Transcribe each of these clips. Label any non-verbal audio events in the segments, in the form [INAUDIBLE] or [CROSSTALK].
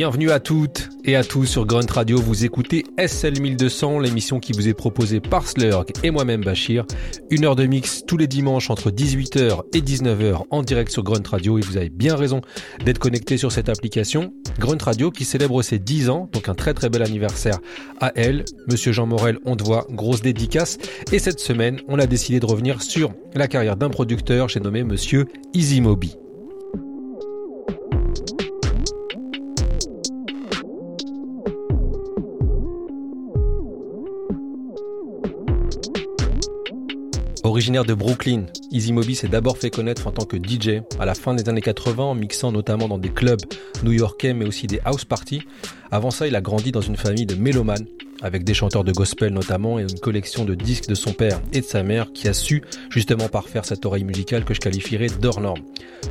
Bienvenue à toutes et à tous sur Grunt Radio. Vous écoutez SL 1200, l'émission qui vous est proposée par Slurg et moi-même Bachir. Une heure de mix tous les dimanches entre 18h et 19h en direct sur Grunt Radio et vous avez bien raison d'être connecté sur cette application. Grunt Radio qui célèbre ses 10 ans, donc un très très bel anniversaire à elle. Monsieur Jean Morel, on te voit, grosse dédicace. Et cette semaine, on a décidé de revenir sur la carrière d'un producteur, j'ai nommé Monsieur Easy Moby. Originaire de Brooklyn, Easy Moby s'est d'abord fait connaître en tant que DJ à la fin des années 80 en mixant notamment dans des clubs new-yorkais mais aussi des house parties. Avant ça, il a grandi dans une famille de mélomanes avec des chanteurs de gospel notamment et une collection de disques de son père et de sa mère qui a su justement parfaire cette oreille musicale que je qualifierais d'hors.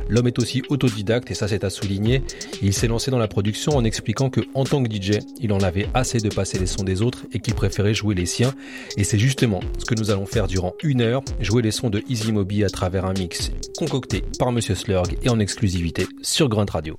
L'homme est aussi autodidacte et ça c'est à souligner. Il s'est lancé dans la production en expliquant que en tant que DJ, il en avait assez de passer les sons des autres et qu'il préférait jouer les siens. Et c'est justement ce que nous allons faire durant une heure, jouer les sons de Easy Moby à travers un mix concocté par Monsieur Slurg et en exclusivité sur Grunt Radio.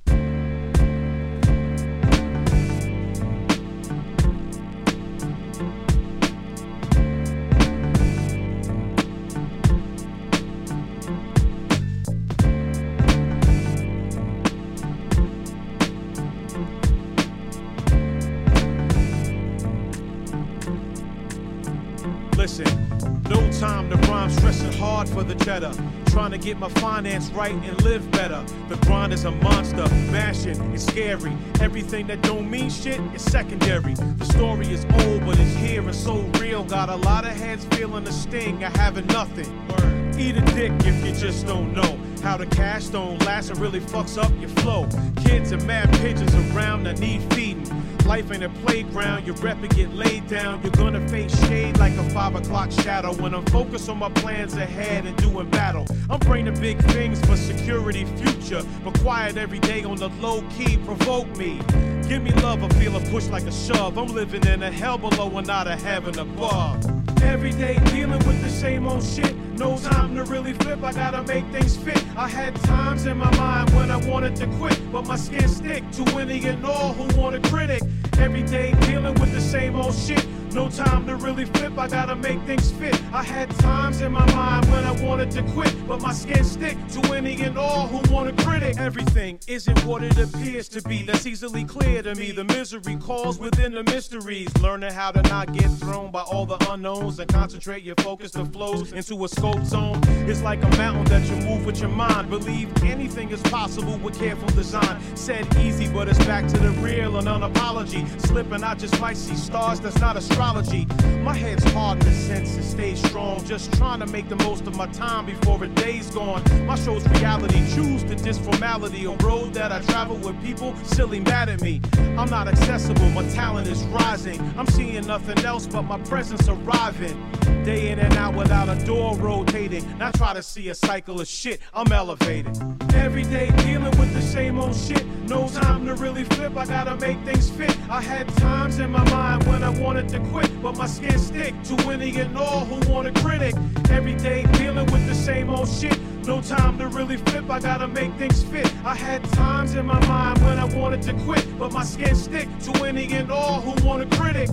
Finance right and live better. The grind is a monster, mashing, it's scary. Everything that don't mean shit is secondary. The story is old, but it's here and so real. Got a lot of heads feeling the sting of having nothing. Eat a dick if you just don't know how the cash don't last and really fucks up your flow. Kids and mad pigeons around that need feeding. Life ain't a playground, your rep get laid down. You're gonna face shade like a five o'clock shadow. When I'm focused on my plans ahead and doing battle, I'm bringing big things for security future. But quiet every day on the low key, provoke me. Give me love, I feel a push like a shove. I'm living in a hell below and not a heaven above. Every day dealing with the same old shit. No time to really flip, I gotta make things fit. I had times in my mind when I wanted to quit, but my skin stick to any and all who want a critic. Every day dealing with the same old shit. No time to really flip, I gotta make things fit. I had times in my mind when I wanted to quit, but my skin stick to any and all who want to critic. Everything isn't what it appears to be. That's easily clear to me. The misery calls within the mysteries. Learning how to not get thrown by all the unknowns and concentrate your focus that flows into a scope zone. It's like a mountain that you move with your mind. Believe anything is possible with careful design. Said easy, but it's back to the real and unapology. Slipping, I just might see stars. That's not a astrology. My head's hard in the sense and stay strong. Just trying to make the most of my time before a day's gone. My show's reality. Choose the disformality. A road that I travel with people silly mad at me. I'm not accessible. My talent is rising. I'm seeing nothing else but my presence arriving. Day in and out without a door rotating. Not try to see a cycle of shit. I'm elevated. Every day dealing with the same old shit. No time to really flip. I gotta make things fit. I had times in my mind when I wanted to quit, but my skin stick to any and all who want a critic. Every day dealing with the same old shit. No time to really flip, I gotta make things fit. I had times in my mind when I wanted to quit, but my skin stick to any and all who want a critic.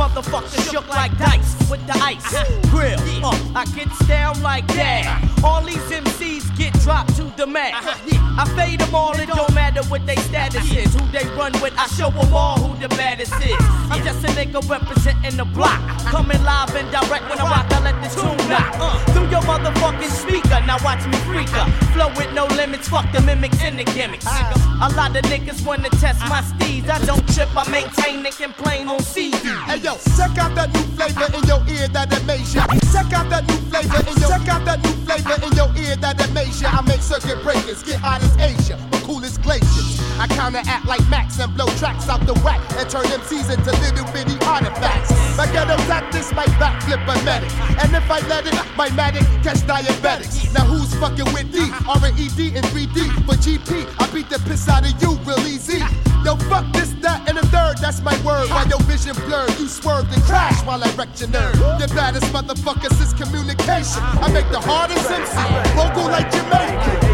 Motherfuckers shook like dice with the ice. Grill, uh, I get down like that. All these the mat. I fade them all, it don't matter what they status is. Who they run with, I show them all who the baddest is. I'm just a nigga representing the block. Coming live and direct when I rock, I let this tune knock. Through your motherfucking speaker, now watch me freak up. Flow with no limits, fuck the mimics and the gimmicks. A lot of niggas wanna test my steeds. I don't trip, I maintain and complain on CD. Hey yo, check out that new flavor in your ear that it makes you. Check out that new flavor in your check out that new flavor in your ear that it circuit breakers get hot as Asia, but cool as glaciers. I counteract like Max and blow tracks out the whack and turn MCs into little bitty artifacts. My ghetto tactics might backflip a medic, and if I let it, my medic catch diabetics. Now who's fucking with D, R&ED 3D? For GP, I beat the piss out of you real easy. Yo, fuck this, that, and a third, that's my word. While your vision blurred, you swerved and crashed while I wrecked your nerve. The baddest motherfucker since communication. I make the hardest MC vocal like Jamaican.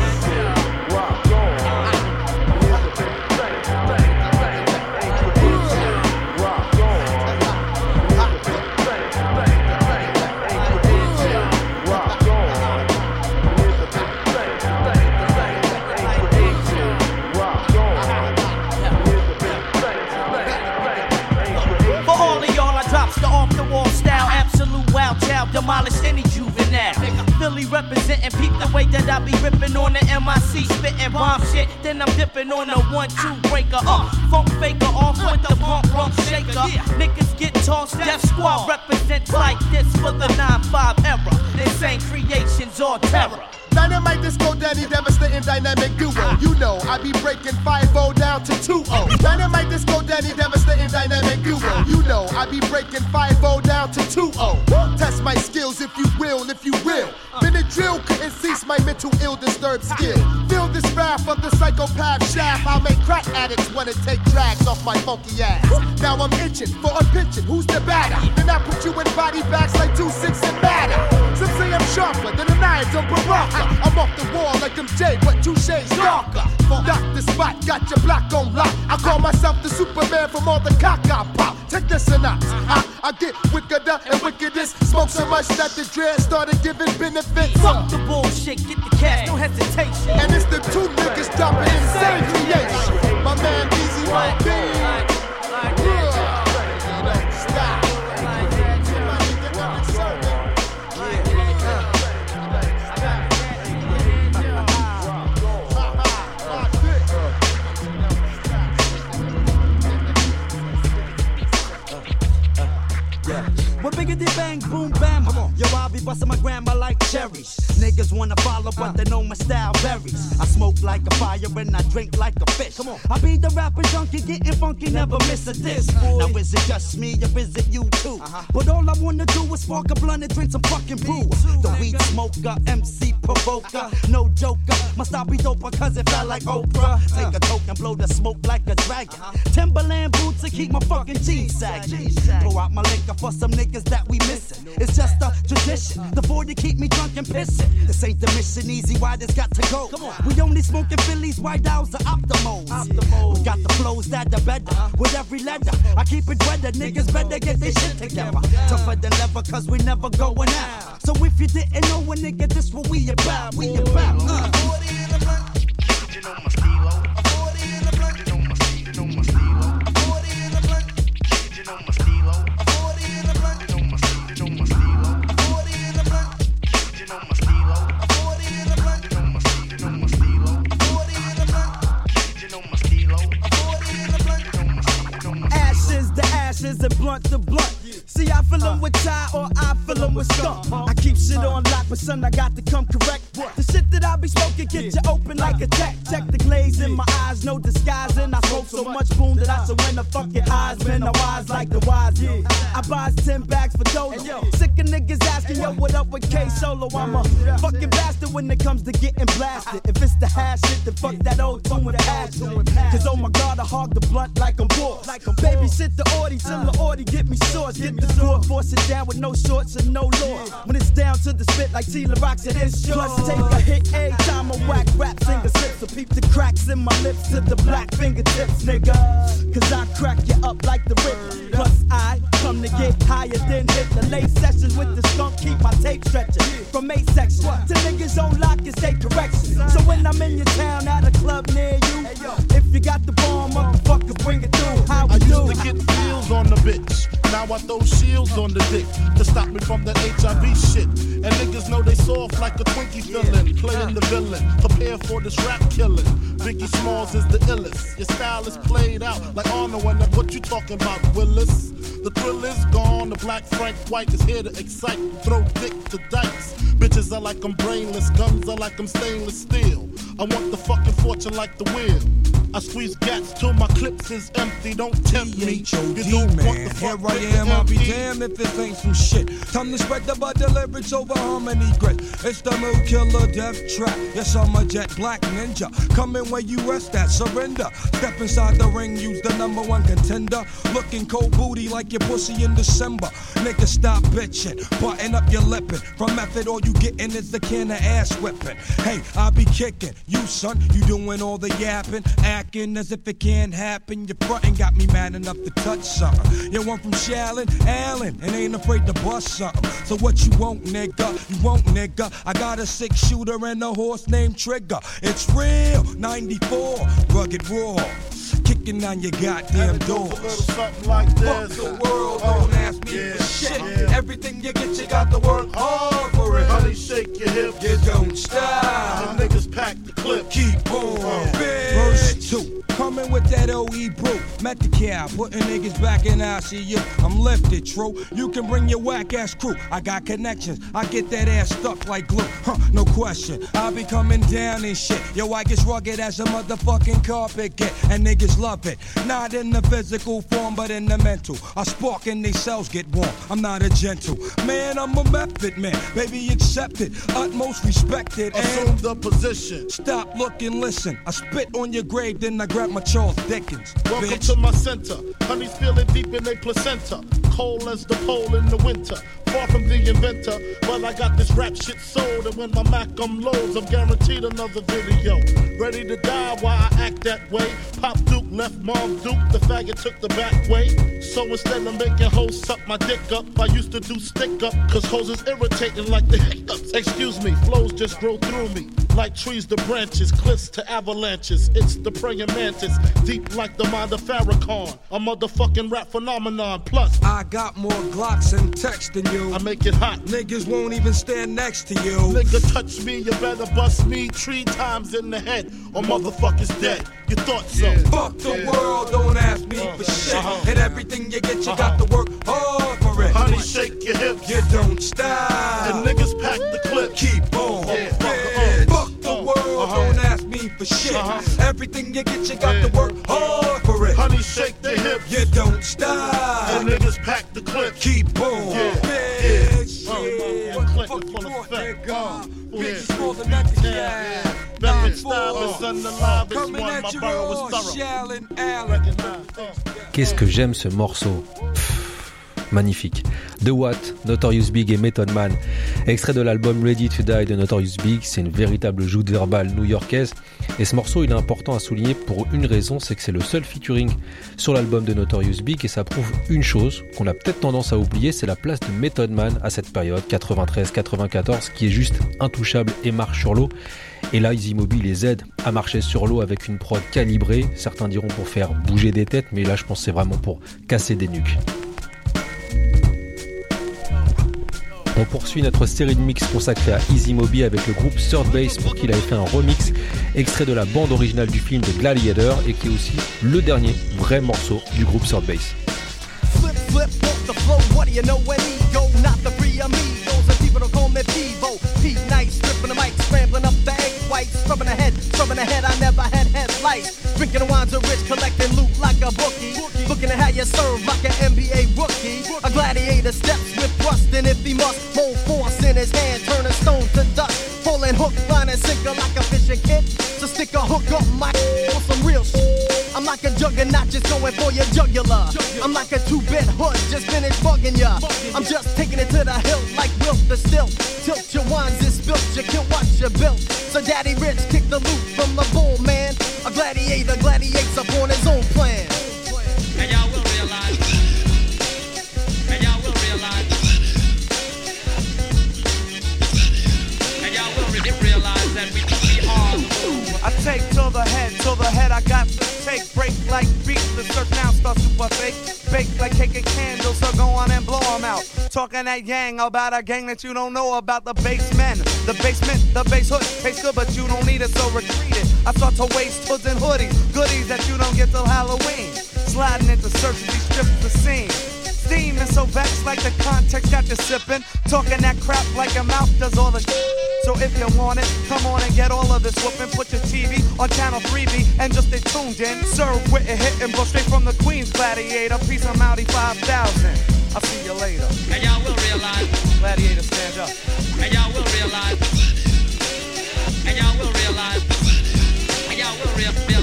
Representing, peep the way that I be ripping on the MIC, spitting bomb shit. Then I'm dipping on the one two breaker. Uh, funk faker off with the pump rump shaker. Niggas get tossed, Death Squad represents like this for the 9-5 era. Insane creations or terror. Dynamite disco daddy, devastating dynamic duo. You know, I be breaking 5 down to 2 0. Dynamite disco daddy, devastating dynamic duo. You know, I be breaking 5 down to 2 0. Test my skills if you will, if you will. Drill, couldn't cease my mental ill disturbed skill. Feel this wrath of the psychopath shaft. I'll make crack addicts wanna take drags off my funky ass. Now I'm itching for a pitching. Who's the batter? Then I put you in body bags like 2 6 and batter. Some say I'm sharper than a knife on Baraka. I'm off the wall like Jay, but two shades darker. Dock the spot, got your block on lock. I call myself the Superman from all the cock I pop. Take this synopsis. I, I get wickeder and wickedest. Smoke so much that the dread started giving benefits. Fuck the bullshit, get the cash, no hesitation. And it's the two niggas dropping insane creation. My man Easy Mo Bee. Biggity bang, boom, bam. Yo, I'll be busting my grandma like cherries. Niggas wanna follow, but they know my style varies. I smoke like a fire and I drink like a fish. Come on. I be the rapper junkie, getting funky, never miss a diss. Now is it just me or is it you too? Uh-huh. But all I wanna do is spark a blunt and drink some fucking brew. The weed smoker, MC provoker, uh-huh. no joker. My style be doper cause it felt like Oprah. Uh-huh. Take a toke and blow the smoke like a dragon. Uh-huh. Timberland boots to keep my fucking jeans sagging. Pour out my liquor for some niggas that that we missing. It's just a tradition. The 40 keep me drunk and pissing. This ain't the mission easy, why this got to go? We only smoking Phillies, white owls, or optimals. We got the flows that the better. With every letter, I keep it weather. Niggas better get their shit together. Tougher than leather, cause we never going out. So if you didn't know a nigga, this what we about. We about. Uh. I fill them with skunk. I keep shit on lock, but son, I got to come correct. The shit that I be smoking get you open like a tech. Check the glaze in my eyes, no disguising. I smoke so much boom that I surrender fucking eyes. Man, I wise like the wise. Yeah. I buy 10 bags for dollars. Sick of niggas asking, yo, what up with K Solo? I'm a fucking bastard when it comes to getting blasted. If it's the hash shit, then fuck that old tune with the passion. Cause oh my god, I hog the blunt like I'm bored. Babysit the Audi till the Audi get me swords. Get the door, force it down with no shorts and no law. When it's down to the spit like Tila rocks it is Plus take a hit every time I whack rap singer slips. So peep the cracks in my lips to the black fingertips, nigga. Cause I crack you up like the Riddler. Plus I come to get higher than Hitler. Late sessions with the skunk, keep my tape stretching. From eight section to niggas on lock and say correction. So when I'm in your town at a club near you, if you got the bomb, motherfucker, bring it through. How we I do? used to get feels on the bitch. Now I throw shields on the dick to stop me from that HIV shit. And niggas know they soft like a Twinkie villain, Playing the villain, prepare for this rap killing. Biggie Smalls is the illest. Your style is played out like Arnold when what you talking about, Willis? The thrill is gone, the black Frank White is here to excite. Throw dick to dice. Bitches are like I'm brainless, guns are like I'm stainless steel. I want the fucking fortune like the wheel. I squeeze gats till my clips is empty. Don't tempt me. You don't man. want the Here I am, I'll be damned if this ain't some shit. Time to spread the butter leverage over harmony grit. It's the mood killer death trap. Yes, I'm a jet black ninja. Coming where you rest at, surrender. Step inside the ring, use the number one contender. Looking cold booty like your pussy in December. Nigga, stop bitching. Button up your lippin'. From method, all you gettin' is the can of ass whipping. Hey, I be kicking. You, son, you doing all the yapping. Acting as if it can't happen. Your frontin' got me mad enough to touch something. You want from Shallon, Allen, and ain't afraid to bust something. So what you want, nigga? You want, nigga? I got a six shooter and a horse named Trigger. It's real, 94, rugged raw kicking on your goddamn doors. Something like this. Fuck the world, don't oh, ask me yeah, for shit. Yeah. Everything you get, you got to work hard for it. Honey, shake your hips. You don't stop. The niggas pack the clip. Keep on. Uh, Verse 2. Coming with that OE brew. Met the cow, putting niggas back in ICU. I'm lifted, true. You can bring your whack ass crew. I got connections. I get that ass stuck like glue. Huh, no question. I be coming down and shit. Yo, I get rugged as a motherfucking carpet get. And niggas love it. Not in the physical form, but in the mental. I spark and these cells get warm. I'm not a gentle. Man, I'm a method man. Baby, accept it. Utmost respected. Assume the position. Stop, look, and listen. I spit on your grave, then I grab my Charles Dickens. Welcome bitch. to my center. Honey's feeling deep in their placenta. Cold as the pole in the winter. Far from the inventor, but I got this rap shit sold. And when my Mac um loads, I'm guaranteed another video. Ready to die while I act that way. Pop Duke left Mom Duke, the faggot took the back way. So instead of making hoes suck my dick up, I used to do stick up, cause hoes is irritating like the hiccups. Excuse me, flows just grow through me. Like trees to branches, cliffs to avalanches. It's the praying mantis, deep like the mind of Farrakhan. A motherfucking rap phenomenon. Plus, I got more Glocks and text than you. I make it hot. Niggas won't even stand next to you. Nigga, touch me, you better bust me three times in the head, or motherfucker's dead. You thought so? Yeah. Fuck the yeah. world, don't ask me uh, for shit. Uh-huh. And everything you get, you uh-huh. got to work hard for it. Honey, shake your hips. You don't stop. And niggas pack the clip. Keep on. Yeah. For shit. Everything you get, you got to work hard for it. Honey, shake the hips. You don't stop. And niggas pack the clip. Keep on. Yeah. Bitch. Yeah. Yeah. Fuck full effect. Bitches more than that. Yeah. Veteran stylist on the live is one. My borough is thorough. Qu'est-ce que j'aime ce morceau? Magnifique. The Watt, Notorious Big et Method Man. Extrait de l'album Ready to Die de Notorious Big, c'est une véritable joute verbale new-yorkaise. Et ce morceau, il est important à souligner pour une raison, c'est que c'est le seul featuring sur l'album de Notorious Big et ça prouve une chose qu'on a peut-être tendance à oublier, c'est la place de Method Man à cette période, 93-94, qui est juste intouchable et marche sur l'eau. Et là, Easy Mobile les aide à marcher sur l'eau avec une prod calibrée. Certains diront pour faire bouger des têtes, mais là, je pense c'est vraiment pour casser des nuques. On poursuit notre série de mix consacrée à Easy Moby avec le groupe Third Base pour qui il avait fait un remix extrait de la bande originale du film de Gladiator et qui est aussi le dernier vrai morceau du groupe Third Base. Scrubbing ahead, scrubbing ahead. I never had headlights. Drinking wines of rich, collecting loot like a bookie. Looking at how you serve like an NBA rookie. A gladiator steps with rust, and if he must, hold force in his hand, turning stone to dust. Pulling hook, line, and sinker like a fishing kit. So stick a hook up my for some real shit. I'm like a juggernaut, just going for your jugular. I'm like a two-bit hood, just finished bugging ya. I'm just taking it to the hill like Wilt the Stilt. Tilt your wines and spilt, you kill what you built. So Daddy Rich kicked the loot from the bull, man. A gladiator gladiates upon his own plan. And y'all will realize. And y'all will realize. And y'all will realize that we, we are. I take to the head, to the head I got take. Break like beats, the surf now starts to fake. Bake like cake and candles, Talking that yang about a gang that you don't know about the basement. The basement, the base hood, tastes good, but you don't need it, so retreat it. I start to waste hoods and hoodies, goodies that you don't get till Halloween. Sliding into search these strips the scene. Steaming so vexed like the context got you sipping. Talking that crap like your mouth does all the. So if you want it, come on and get all of this whooping. Put your TV on channel 3B and just stay tuned in. Serve with a hit and blow straight from the Queen's Gladiator. Peace of Mountie 5000. I'll see you later. And y'all will realize. Gladiator, stand up. And y'all will realize. And y'all will realize. And y'all will realize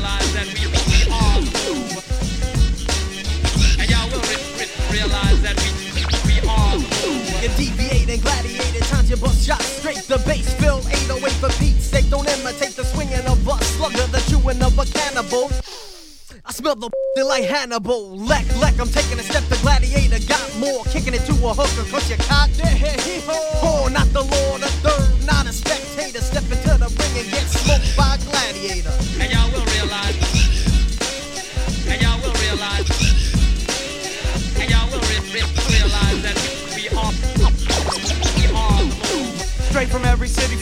gladiator, times you bust shots straight. The bass fill 808 for Pete's sake. Don't imitate the swinging of a slugger, the chewing of a cannibal. I smell the [LAUGHS] like Hannibal. Leck, leck, I'm taking a step. The gladiator got more. Kicking it to a hooker, cause you cocked it. Oh, not the Lord, a third, not a spectator. Step into the ring and get smoked by gladiator.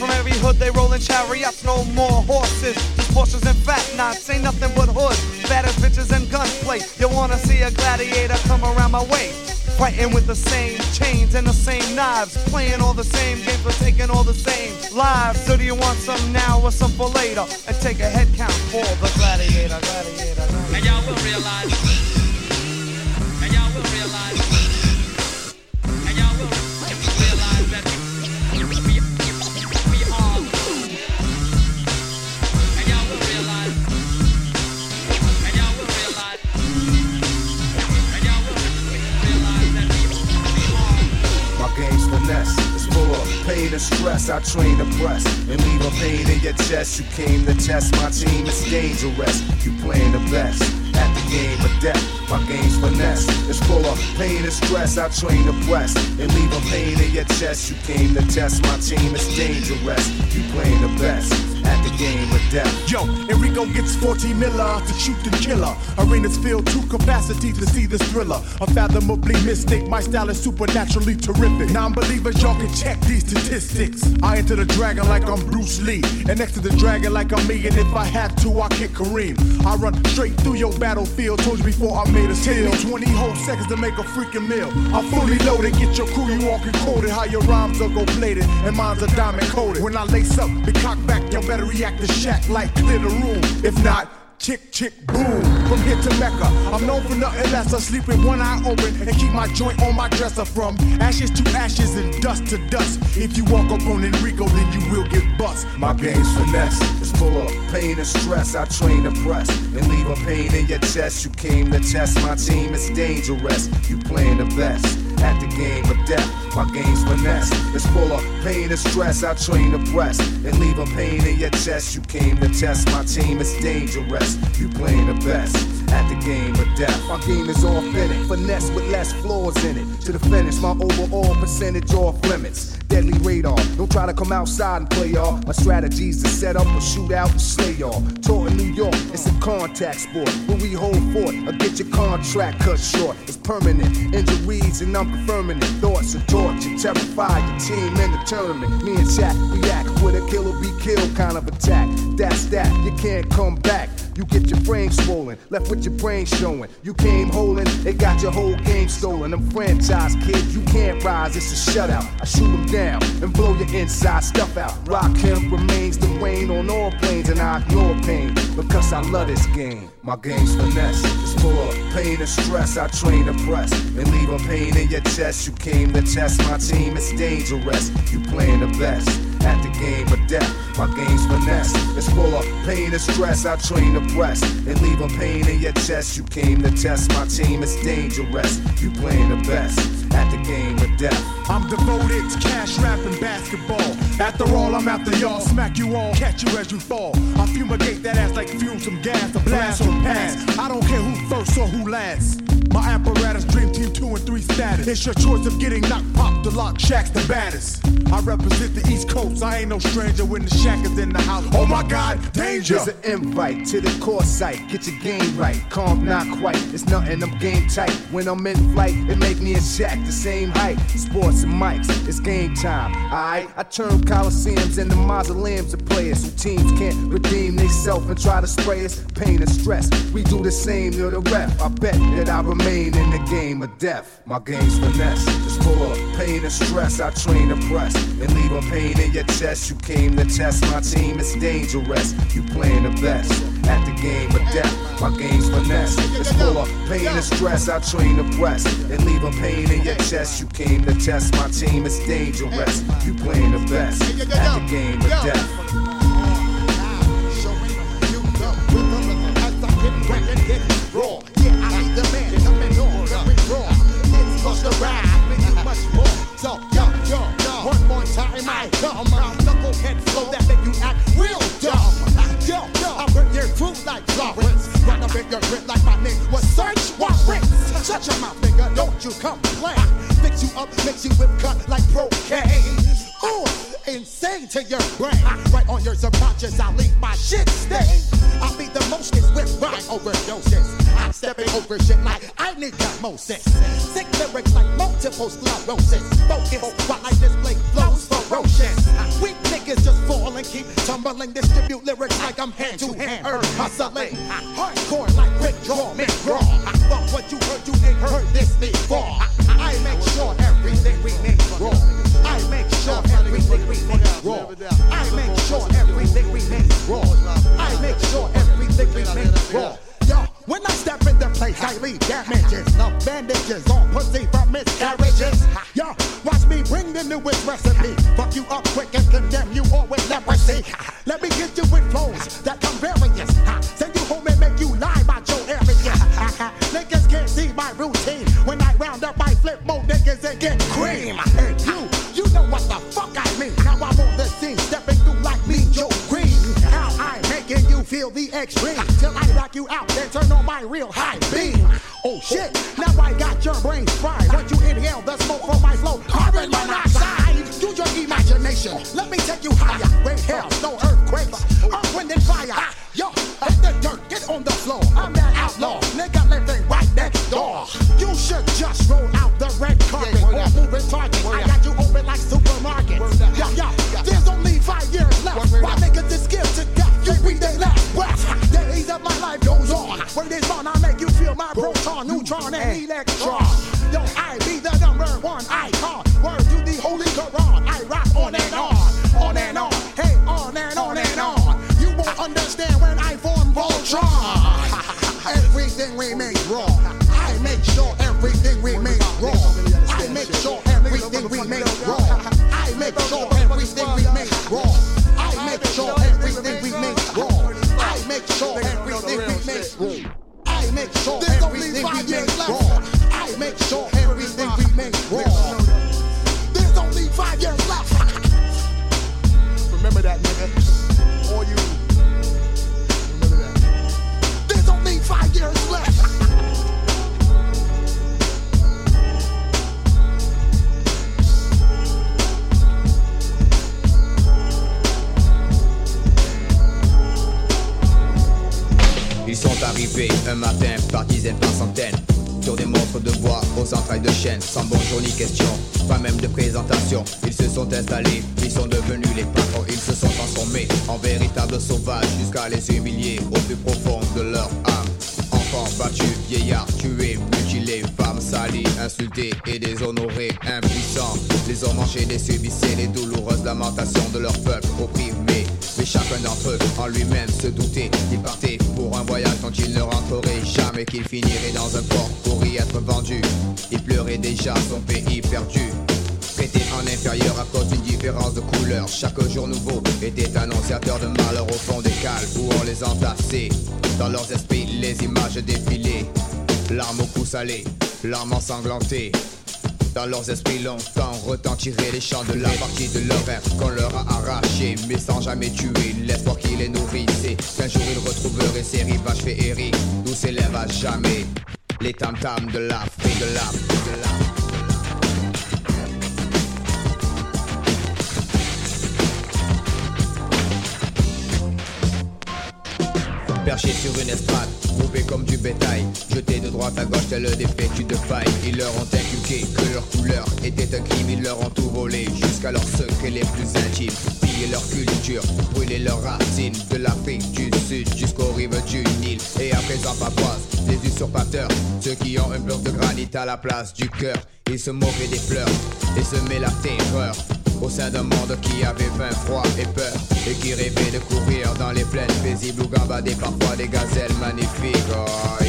From every hood, they rolling chariots. No more horses, just Porsches and fat knots. Ain't nothing but hoods, baddest bitches and gunplay. You wanna see a gladiator come around my way? Fighting with the same chains and the same knives, playing all the same games, but taking all the same lives. So do you want some now or some for later? And take a head count for the gladiator, gladiator. gladiator. And y'all will realize. And y'all will realize. Pain and stress. I train to press and leave a pain in your chest. You came to test my team. It's dangerous. You playing the best at the game of death. My game's finesse. It's full of pain and stress. I train to press and leave a pain in your chest. You came to test my team. It's dangerous. You playing the best at game of death. Yo, Enrico gets 14 miller to shoot the killer. Arenas filled to capacity to see this thriller. Unfathomably mystic, my style is supernaturally terrific. Non-believers, y'all can check these statistics. I enter the dragon like I'm Bruce Lee, and next to the dragon like I'm me. And if I have to, I kick Kareem. I run straight through your battlefield. Told you before I made a steal. 20 whole seconds to make a freaking meal. I'm fully loaded, get your crew, you all can walking quoted. How your rhymes are go plated, and mine's are diamond coated. When I lace up, be cocked back, y'all better to shack like clear the room. If not, Chick, chick, boom, from here to Mecca. I'm known for nothing less. I sleep with one eye open and keep my joint on my dresser from ashes to ashes and dust to dust. If you walk up on Enrico, then you will get bust. My game's finesse. It's full of pain and stress. I train to press and leave a pain in your chest. You came to test my team. It's dangerous. You playing the best at the game. My game's finesse. It's full of pain and stress. I train to press and leave a pain in your chest. You came to test my team. It's dangerous. You playing the best at the game of death. My game is authentic. Finesse with less flaws in it. To the finish, my overall percentage off limits. Deadly radar. Don't try to come outside and play y'all. My strategy's to set up a shootout and slay y'all. Taught in New York, it's a contact sport. When we hold fort or get your contract cut short. It's permanent. Injuries and I'm confirming it. Thoughts of torture terrify your team in the tournament. Me and Shaq react with a kill or be killed kind of attack. That's that. You can't come back. You get your brain swollen, left with your brain showing. You came holding, it got your whole game stolen. I'm franchise kid, you can't rise, it's a shutout. I shoot them down and blow your inside stuff out. Rakim remains the rain on all planes, and I ignore pain because I love this game. My game's finesse, it's full of pain and stress. I train to press and leave a pain in your chest. You came to test my team, it's dangerous. You playing the best at the game of death. My game's finesse, it's full of pain and stress. I train to press and leave a pain in your chest. You came to test my team, it's dangerous. You playing the best at the game of death. I'm devoted to cash rap and basketball. After all, I'm after y'all. Smack you all, catch you as you fall. I fumigate that ass like fume some gas, a blast or pass. I don't care who first or who last. My apparatus, dream team two and three status. It's your choice of getting knocked, popped, the lock, Shaq's the baddest. I represent the East Coast. I ain't no stranger when the Shaq is in the house. Oh my God, danger! It's an invite to the core site. Get your game right. Calm, not quite. It's nothing. I'm game tight. When I'm in flight, it make me a Shaq the same height. Sports and mics. It's game time. Alright, I turn coliseums into mausoleums of players who teams can't redeem themselves and try to spray us pain and stress. We do the same to the ref. I bet that I remain in the game of death. My game's finesse. It's full of pain and stress. I train to press and leave a pain in your chest. You came to test my team. It's dangerous. You playing the best at the game of death. My game's finesse. It's full of pain and stress. I train to press and leave a pain in your chest. You came to test my team. It's dangerous. You playing the best at the game of death. Moses. Let me take you higher. Rain, hell, no earthquakes. Earth, uh, wind, and fire. Yo, hit the dirt, get on the floor. I'm that outlaw, nigga living right next door. You should just roll out the red carpet or moving target. I got you open like supermarkets. Yo, yo, there's only five years left. Why niggas is scared to death? You be they last west. Days of my life goes on. Where it's on, I make you feel my proton, neutron, and electron. Chaque jour nouveau était annonciateur de malheur au fond des cales pour les entasser. Dans leurs esprits, les images défilaient. Larmes au cou salé, larmes ensanglantées. Dans leurs esprits longtemps retentiraient les chants de la partie de leur rêve qu'on leur a arraché mais sans jamais tuer l'espoir qui les nourrissait qu'un jour ils retrouveraient ces rivages féeriques d'où s'élèvent à jamais les tam-tams de l'Afrique de l'âme. perché sur une estrade, groupé comme du bétail, jeté de droite à gauche tel des pétus de paille. Ils leur ont inculqué que leur couleur était un crime, ils leur ont tout volé, jusqu'à leurs secrets les plus intimes. Piller leur culture, brûler leurs racines, de l'Afrique du Sud jusqu'aux rives du Nil. Et à présent, papoise, les usurpateurs, ceux qui ont un bloc de granit à la place du cœur, ils se moquaient des fleurs et sement la terreur au sein d'un monde qui avait faim, froid et peur et qui rêvait de courir dans les plaines paisibles où gambadaient parfois des gazelles magnifiques. Oh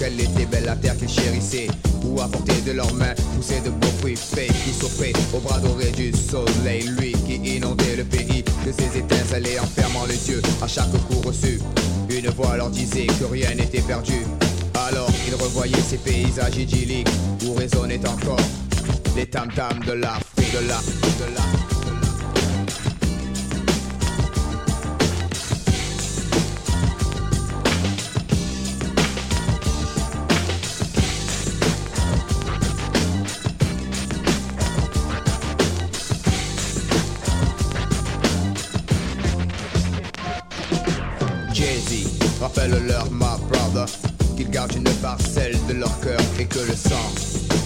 quelle était belle la terre qu'ils chérissaient, où à portée de leurs mains poussaient de beaux fruits faits qui s'offraient au bras doré du soleil, lui qui inondait le pays de ses étincelles et en fermant les yeux à chaque coup reçu. Une voix leur disait que rien n'était perdu. Alors ils revoyaient ces paysages idylliques où résonnaient encore les tam-tams de l'Afrique, de la, de. Jay-Z, rappelle-leur, ma brother, qu'ils gardent une parcelle de leur cœur et que le sang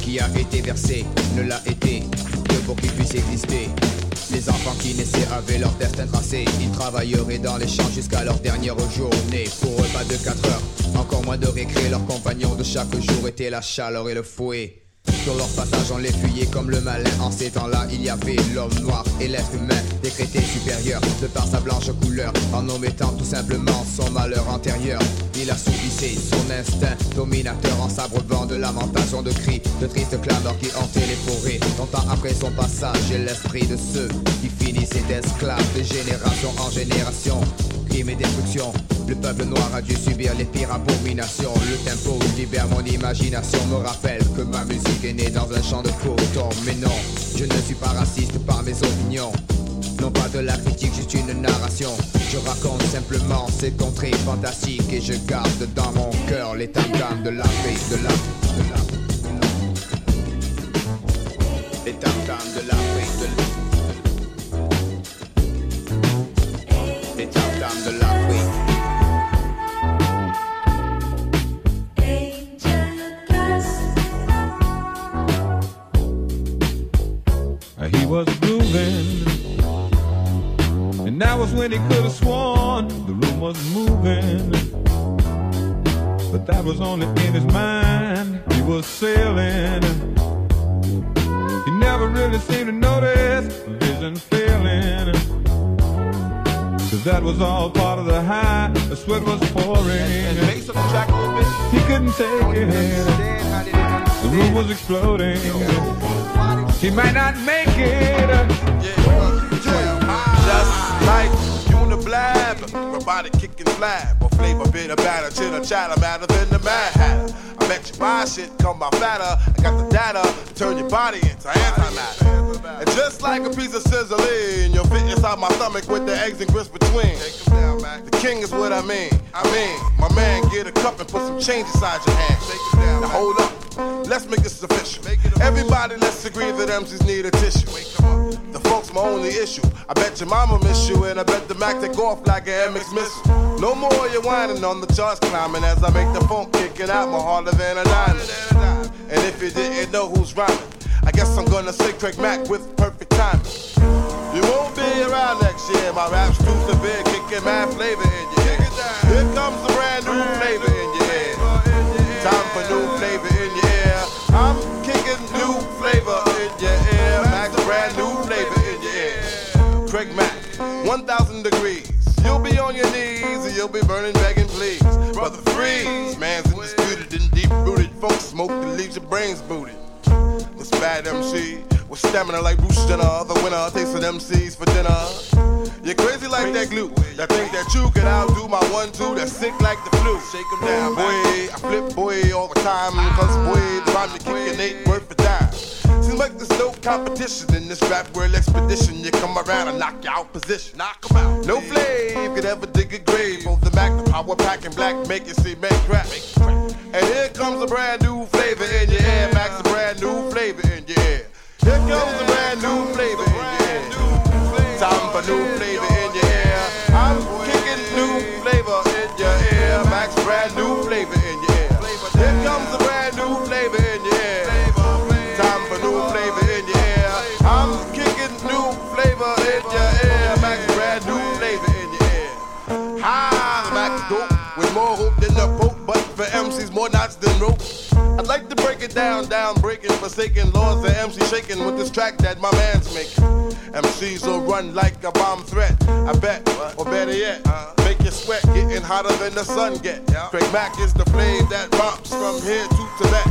qui a été versé ne l'a été Les enfants qui naissaient avaient leur destin tracé, ils travailleraient dans les champs jusqu'à leur dernière journée. Pour eux, pas de 4 heures, encore moins de récré. Leurs compagnons de chaque jour étaient la chaleur et le fouet. Sur leur passage, on les fuyait comme le malin. En ces temps-là, il y avait l'homme noir et l'être humain, décrété supérieur de par sa blanche couleur. En omettant tout simplement son malheur antérieur, il assouvissait son instinct dominateur en s'abreuvant de lamentations, de cris, de tristes clameurs qui hantaient les forêts. Longtemps après son passage, l'esprit de ceux qui finissaient d'esclaves de génération en génération. Crime et le peuple noir a dû subir les pires abominations. Le tempo libère mon imagination, me rappelle que ma musique est née dans un champ de coton. Mais non, je ne suis pas raciste par mes opinions. Non pas de la critique, juste une narration. Je raconte simplement ces contrées fantastiques et je garde dans mon cœur les tam de l'Afrique, de de la, de la. Les tam de l'Afrique, de la. De l'Afrique. He was grooving, and that was when he could have sworn the room was moving. But that was only in his mind. He was sailing. He never really seemed to notice vision failing. That was all part of the high. The sweat was pouring. and He couldn't take it. The room was exploding. He might not make it. Just like Uniblab, robotic kicking flab, or flavor bitter batter, chitter chatter, matter than the mad hatter. I bet you buy shit, come by fatter. I got the data to turn your body into antimatter. And just like a piece of sizzling, you'll fit inside my stomach with the eggs and grits between. The king is what I mean. I mean, my man, get a cup and put some change inside your hand. Now hold up, let's make this official. Everybody, let's agree that MCs need a tissue. The folks my only issue. I bet your mama miss you, and I bet the Mac take off like an MX missile. No more you whining on the charts climbing as I make the phone kicking out more harder than a nine. And if you didn't know who's rhyming, I guess I'm gonna say Craig Mack with perfect timing. You won't be around next year. My rap's too severe, kicking mad flavor in your ear. Here comes a brand new flavor in your ear. Time for new flavor. I'm kicking new flavor in your ear. Max, brand new flavor in your ear. Craig Mack, 1,000 degrees. You'll be on your knees and you'll be burning, begging, please. Brother Freeze, man's undisputed and deep rooted. Folks smoke that leaves your brains booted. This bad MC with stamina like Bruce Jenner, the winner takes tasting MCs for dinner. You're crazy like that glue. That think that you can outdo my one two that's sick like the flu. Shake 'em down, boy. I flip boy all the time. Cause boy, the rhyme you kicking ain't worth a dime. Seems like there's no competition in this rap world expedition. You come around and knock you out position. Knock 'em out. No flame could ever dig a grave. Both the Mac, the power pack, and black make you see man crack. And here comes a brand new flavor in your ear. Max, a brand new flavor in here comes a brand new flavor in your ear. Time for new flavor in your ear. I'm kicking new flavor in your ear. Max brand new flavor in your ear. Here comes a brand new flavor in your ear. Time for new flavor in your ear. I'm kicking new flavor in your ear. Max brand new flavor in your ear. Hi, Max dope with more hope than the Pope, but for MCs more knots than rope. Like to break it down, down, breaking, forsaken laws the MC shaking with this track that my man's making. MCs will run like a bomb threat, I bet, or better yet, make you sweat, getting hotter than the sun get. Craig Mack is the flame that romps from here to Tibet.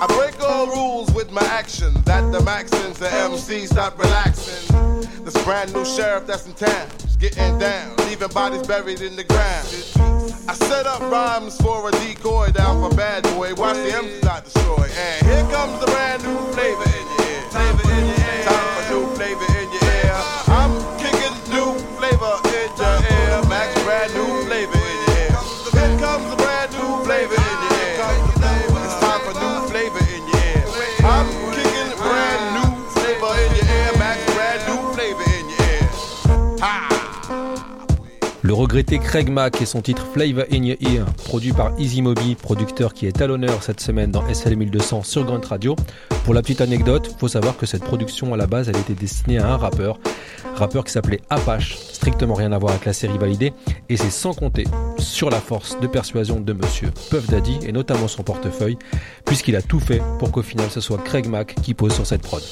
I break all rules with my action. That the Maxins, the MC stop relaxing. This brand new sheriff that's in town getting down, leaving bodies buried in the ground. I set up rhymes for a decoy down for bad boy. Watch the MCs not destroy. And here comes the brand new flavor in your ear. Flavor in your ear. Le regretté Craig Mack et son titre Flavor in Your Ear, produit par Easy Moby, producteur qui est à l'honneur cette semaine dans SL 1200 sur Grunt Radio. Pour la petite anecdote, faut savoir que cette production à la base, elle était destinée à un rappeur, rappeur qui s'appelait Apache, strictement rien à voir avec la série validée, et c'est sans compter sur la force de persuasion de monsieur Puff Daddy et notamment son portefeuille, puisqu'il a tout fait pour qu'au final ce soit Craig Mack qui pose sur cette prod.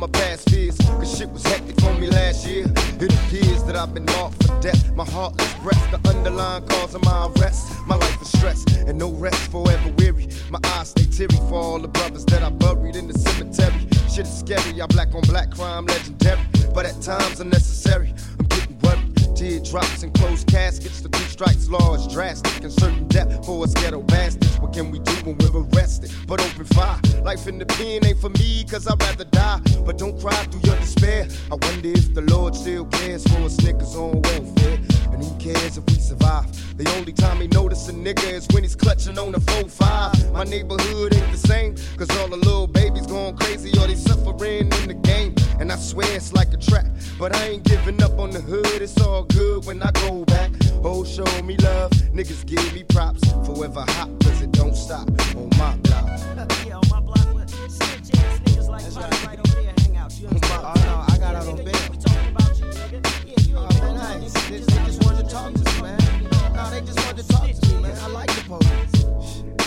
My past fears. Cause shit was hectic for me last year. It appears that I've been marked for death. My heartless breath, the underlying cause of my arrest. My life is stress and no rest, forever weary. My eyes stay teary for all the brothers that I buried in the cemetery. Shit is scary, I black on black crime legendary. But at times unnecessary. I'm getting worried. Teardrops and closed caskets. The two strikes law is drastic and certain death for us ghetto bastards. What can we do when we're arrested? But open fire. Life in the pen ain't for me, cause I'd rather die. But don't cry through your despair. I wonder if the Lord still cares for us niggas on welfare. And who cares if we survive? The only time he notice a nigga is when he's clutching on the 4-5. My neighborhood ain't the same, cause all the little babies going crazy or they suffering in the game. And I swear it's like a trap, but I ain't giving up on the hood. It's all good when I go back. Oh, show me love, niggas give me props. Forever hot, cause it don't stop on my block. [LAUGHS] Yeah, on my block, but snitch ass niggas like Mike right over there hang out. You oh, understand? Oh, no, I got out on bail. We talking about you, nigga. Yeah, you Oh, nice. They, they just wanted to talk to me, man. No, they just wanted to talk to me, man. I like the police.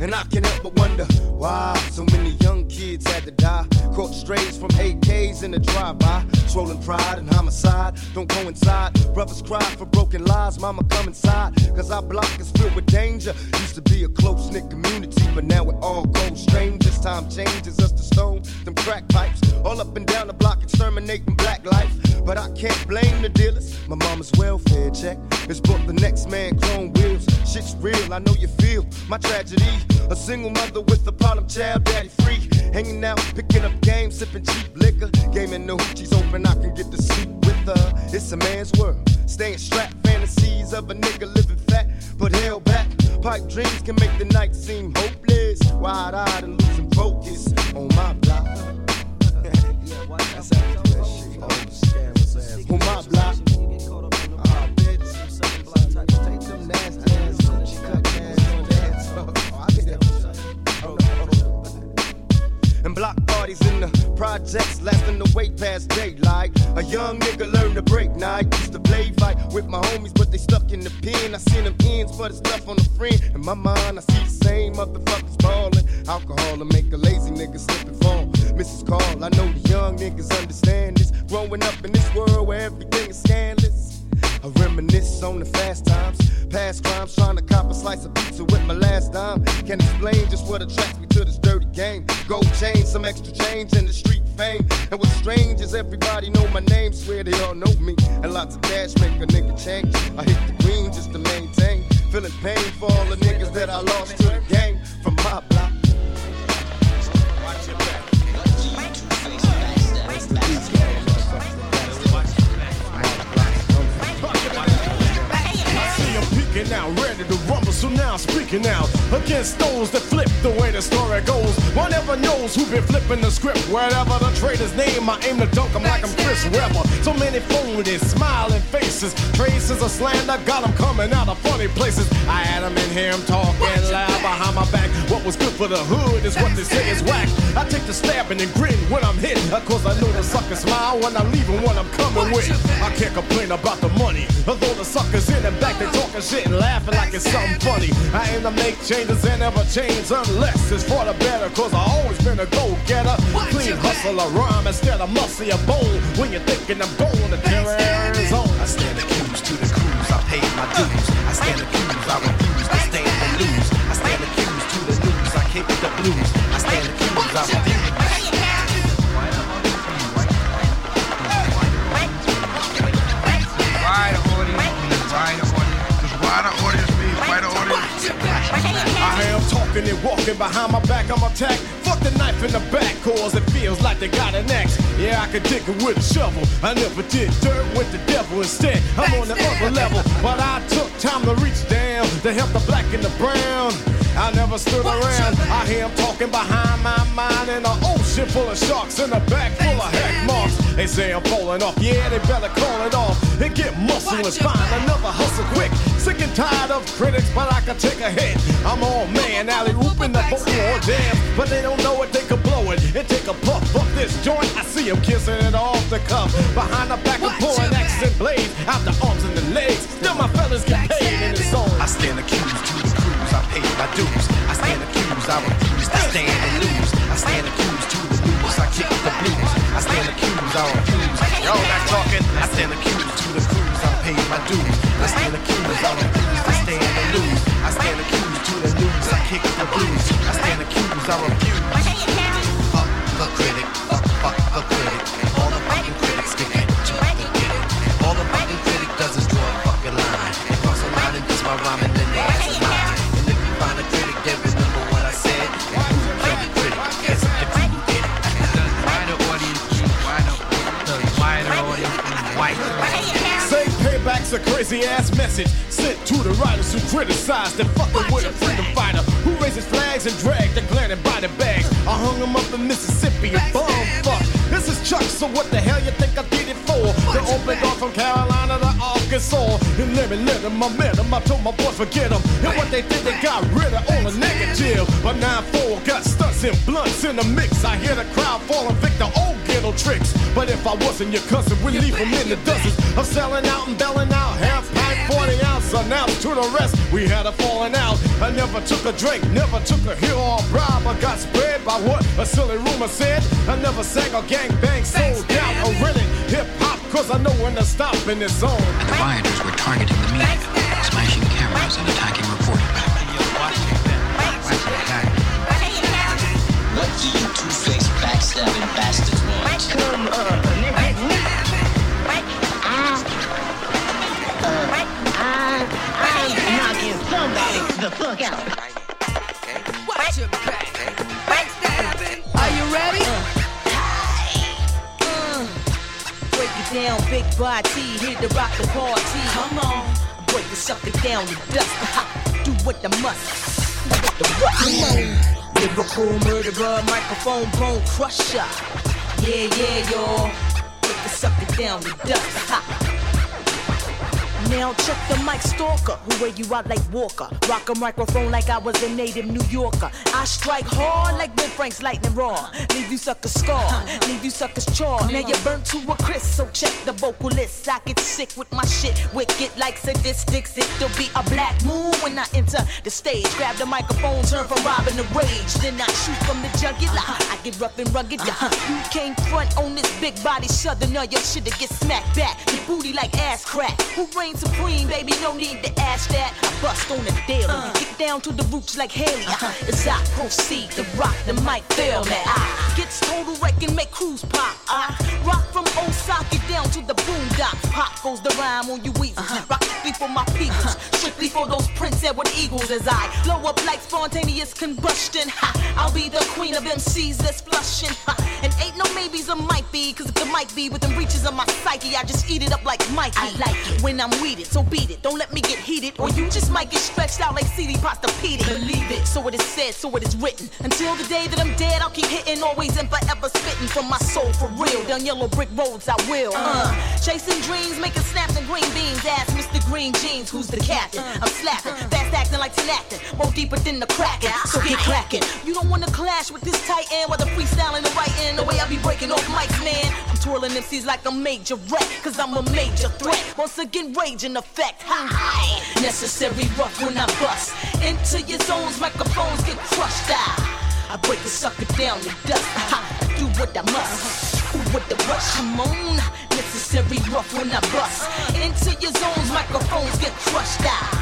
And I can't help but wonder why so many young kids had to die. Caught strays from AKs in the drive-by. Swollen pride and homicide don't coincide. Brothers cry for broken lives, mama come inside. Cause our block is filled with danger. Used to be a close-knit community, but now it all goes strangers. Time changes us to stone, them crack pipes. All up and down the block exterminating black life. But I can't blame the dealers. My mama's welfare check is bought the next man chrome wheels. Shit's real, I know you feel my tragedy. A single mother with a problem child, daddy free. Hanging out, picking up games, sipping cheap liquor. Gaming the hoochies open, I can get to sleep with her. It's a man's world. Staying strapped, fantasies of a nigga living fat, but held back. Pipe dreams can make the night seem hopeless. Wide eyed and losing focus on my block. That shit. On my block. Ah, bitch. Take them nasty ass coochie cut ass And block parties in the projects lasting the wait past daylight. A young nigga learned to break night. Used to play fight with my homies, but they stuck in the pen. I seen them ends for the stuff on the friend. In my mind, I see the same motherfuckers ballin'. Alcohol to make a lazy nigga slip and fall. Mrs. Call, I know the young niggas understand this. Growing up in this world where everything is scandalous. I reminisce on the fast times, past crimes, trying to cop a slice of pizza with my last dime. Can't explain just what attracts me to this dirty game. Gold chain, some extra change, and the street fame. And what's strange is everybody know my name, swear they all know me. And lots of cash make a nigga change. I hit the green just to maintain. Feeling pain for all the niggas that I lost to the game from my block. 'Em out, ready to rumble. So now I'm speaking out against those that flip the way the story goes. One never knows who been flipping the script. Wherever the traitor's name, I aim to dunk 'em like I'm Chris Webber. So many phonies, smiling faces, traces of slander. Got 'em coming out of funny places. I had 'em in here, I'm talking loud behind my back. what was good for the hood is what they say is whack. I take the stabbing and grin when I'm hit, cause I know the suckers smile when I'm leaving what I'm coming with. I can't complain about the money, although the suckers in and back they talking shit and laughing like it's something funny. I aim to make changes and never change unless it's for the better, cause I always been a go-getter. Clean hustle a rhyme instead of muscle a bone. When you're thinking I'm going to terror zone. I stand accused to the crews, I paid my dues. I stand accused, I refuse to stand and lose. I stand accused to the news, I kick the blues. I stand accused, I refuse. Wider wider audience. Wider audience means audience. I am talking and walking behind my back, I'm attacked. Fuck the knife in the back, cause it feels like they got an axe. Yeah, I could dig it with a shovel. I never did dirt with the devil instead. I'm on the other level, but I took time to reach down to help the black and the brown. I never stood around. I hear 'em talking behind my mind in an ocean full of sharks in the back full of heck marks. They say I'm falling off. Yeah, they better call it off and get muscle and find another hustle quick. Sick and tired of critics, but I can take a hit. I'm all man, alley ooping the or dance, but they don't know it. They could blow it and take a puff of this joint. I see 'em kissing it off the cuff behind the back and pulling axes and blades out the arms and the legs. Still my fellas get stand accused, I refuse. Y'all not talking. I stand accused to the cruise, I paid my dues. I stand accused, I refuse to a crazy ass message sent to the writers who criticize the fucking with a freedom fighter who raises flags and drag the glaring body bags. I hung him up in Mississippi and bum fuck. Chuck, so what the hell you think I did it for? To open door from Carolina to Arkansas. And let me let him, I met him. I told my boys forget him. And what they did, they got rid of all the negative. But 9-4 got stunts and blunts in the mix. I hear the crowd falling victim, old ghetto tricks. But if I wasn't your cousin, we'd leave him in the [LAUGHS] dozens of selling out and belling out. Half pipe 40 ounce, announced to the rest. We had a falling out. I never took a drink, never took a hill or a bribe. I got spread by what a silly rumor said. I never sang or gang bang, sold out or rented hip hop, cause I know when to stop in this zone. And the rioters were targeting the media, smashing cameras and attacking reporters. What do you two-faced backstabbing bastards want? Come on, I'm knocking somebody the fuck out. Watch your back. Are you ready? Uh, break it down, big body, here to rock the party. Come on, break the sucker down to dust. Do what I must. What the what? Come on, lyrical murderer, microphone bone crusher. Yeah, yeah, y'all. Break the sucker down to dust. Ha. Now check the mic stalker, who wear you out like Walker. Rock a microphone like I was a native New Yorker. I strike hard like Ben Frank's lightning raw. Leave you suckers scarred, leave you suckers charred. Now you're burnt to a crisp, so check the vocalist. I get sick with my shit, wicked like sadistics. It'll be a black moon when I enter the stage. Grab the microphone, turn from robbing to rage. Then I shoot from the jugular. I get rough and rugged. Uh-huh. You came front on this big body southerner. Your shit'll get smacked back. Your booty like ass crack. Who reigns supreme, baby? No need to ask that. I bust on the daily. Uh. Get down to the roots like Haley. Uh-huh. Uh-huh. As I proceed to rock the mic, feel me. I gets total wreck and make crews pop. I uh-huh. rock from Osaka down to the boondocks. Pop goes the rhyme on you weasels. Rock strictly for my peoples. Strictly for those Prince Edward Eagles as I blow up like spontaneous combustion. Ha, I'll be the queen of MCs that's flushing. Ha, and ain't no maybes or might be. Cause if the mic be within reaches of my psyche, I just eat it up like Mikey. I like it when I'm weeded, so beat it. Don't let me get heated, or you just might get stretched out like CD pasta Petey. Believe it, so it is said, so it is written. Until the day that I'm dead, I'll keep hitting, always and forever spitting from my soul for real. Down yellow brick roads, I will. Uh, chasing dreams, making snaps and green beans. Ask Mr. Green Jeans, who's the captain? I'm slapping, fast acting like acting, more deeper than the cracking. So get cracking. You don't wanna clash with this tight end while the freestyling the right end. The way I be breaking off mics, man. I'm twirling MCs like a major wreck, cause I'm a major threat. Once again, rage in effect. Hi. Necessary rough when I bust. Into your zones, microphones get crushed out. I break the sucker down to dust. I do what I must. With the rush, come on. Necessary rough when I bust. Into your zones, microphones get crushed out.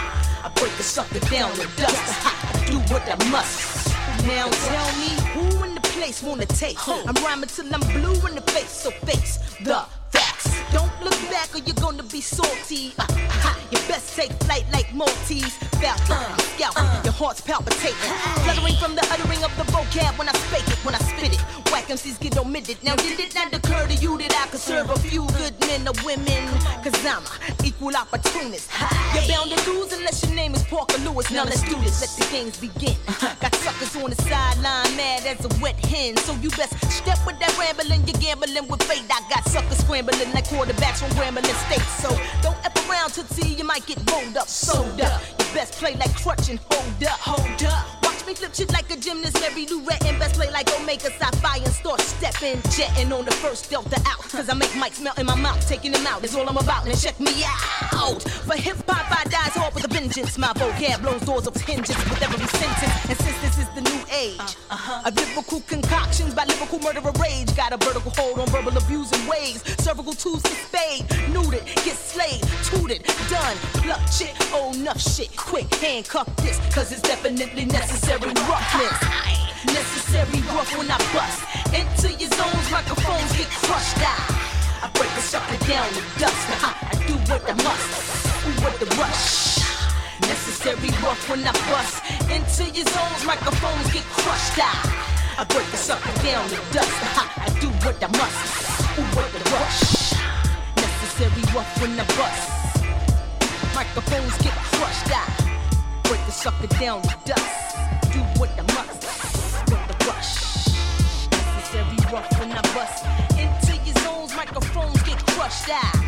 I break the sucker down to dust. I do what I must. Now tell me who in the place wanna take. I'm rhyming till I'm blue in the face, so face the. Don't look back or you're gonna be salty. Uh, ha, you best take flight like Maltese. Falcon, scout, your heart's palpitating. Fluttering from the uttering of the vocab when I speak it, when I spit it. Whack MCs get omitted. Now did it not occur to you that I could serve a few good men or women? Cause I'm a equal opportunist. You're bound to lose unless your name is Parker Lewis. Now let's do this, let the games begin. [LAUGHS] Got suckers on the sideline, mad as a wet hen. So you best step with that rambling, you're gambling with fate. I got suckers scrambling like quarterbacks from Grambling State. So don't F around to see you might get rolled up, sold up. You best play like crutch and hold up, hold up. Watch me flip shit like a gymnast, Mary Lou and Best play like Omega Psi Phi and start stepping, jetting on the first Delta out. Cause I make mics melt in my mouth, taking them out is all I'm about. And check me out. For hip hop, I dies hard with a vengeance. My vocab blows doors of hinges with every sentence. And since this is the new age uh-huh. of lyrical concoctions by lyrical murderer rage, got a vertical hold on verbal abusing ways. Cervical tools to spade, neutered, get slayed, tooted, done, pluck shit, oh enough shit. Quick handcuff this, cause it's definitely necessary roughness. Necessary rough when I bust into your zones, microphones get crushed out. I break a sucker down to dust. I do what I must. Ooh, what the rush. Necessary rough when I bust into your zones, microphones get crushed out. I break the sucker down to dust. I do what I must. Ooh, what the rush. Necessary rough when I bust. Microphones get crushed out. Break the sucker down to dust. Do what I must. What the rush. Necessary rough when I bust. Into your zones, microphones get crushed out.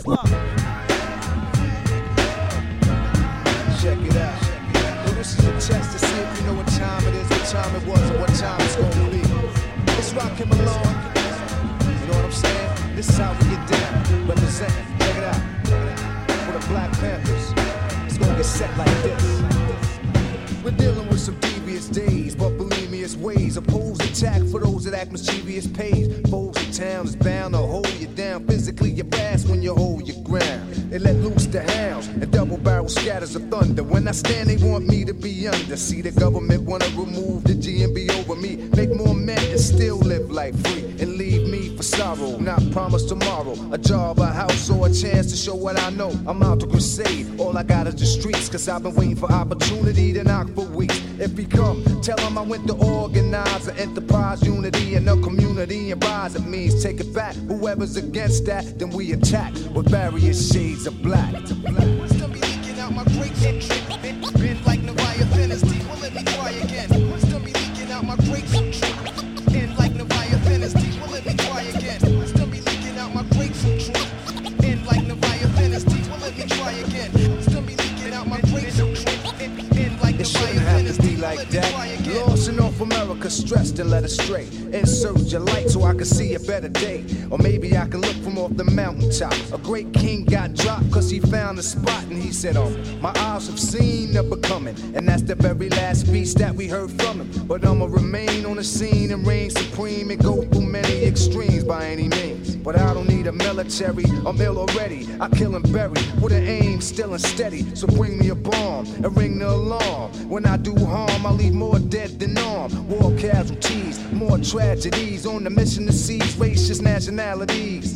Slug. Check it out. Well, this is a test to see if you know what time it is, what time it was, and what time it's gonna be. Rockin' Malone. You know what I'm saying? This is how we get down. Representing. Check it out. For the Black Panthers. It's gonna get set like this. We're dealing with some devious days, but believe me, it's ways. Opposed attack for those that act mischievous pays. See, the government wanna remove the GMB over me. Make more men and still live life free. And leave me for sorrow, not promise tomorrow. A job, a house, or a chance to show what I know. I'm out to crusade. All I got is the streets, cause I've been waiting for opportunity to knock for weeks. If he come, tell him I went to organize an enterprise unity in the community and rise. It means take it back. Whoever's against that, then we attack with various shades of black. Eyes have seen the becoming. And that's the very last speech that we heard from him. But I'ma remain on the scene and reign supreme and go through many extremes by any means. But I don't need a military, I'm ill already. I kill and bury with an aim still and steady. So bring me a bomb and ring the alarm. When I do harm, I leave more dead than armed. War casualties, more tragedies on the mission to seize racist nationalities.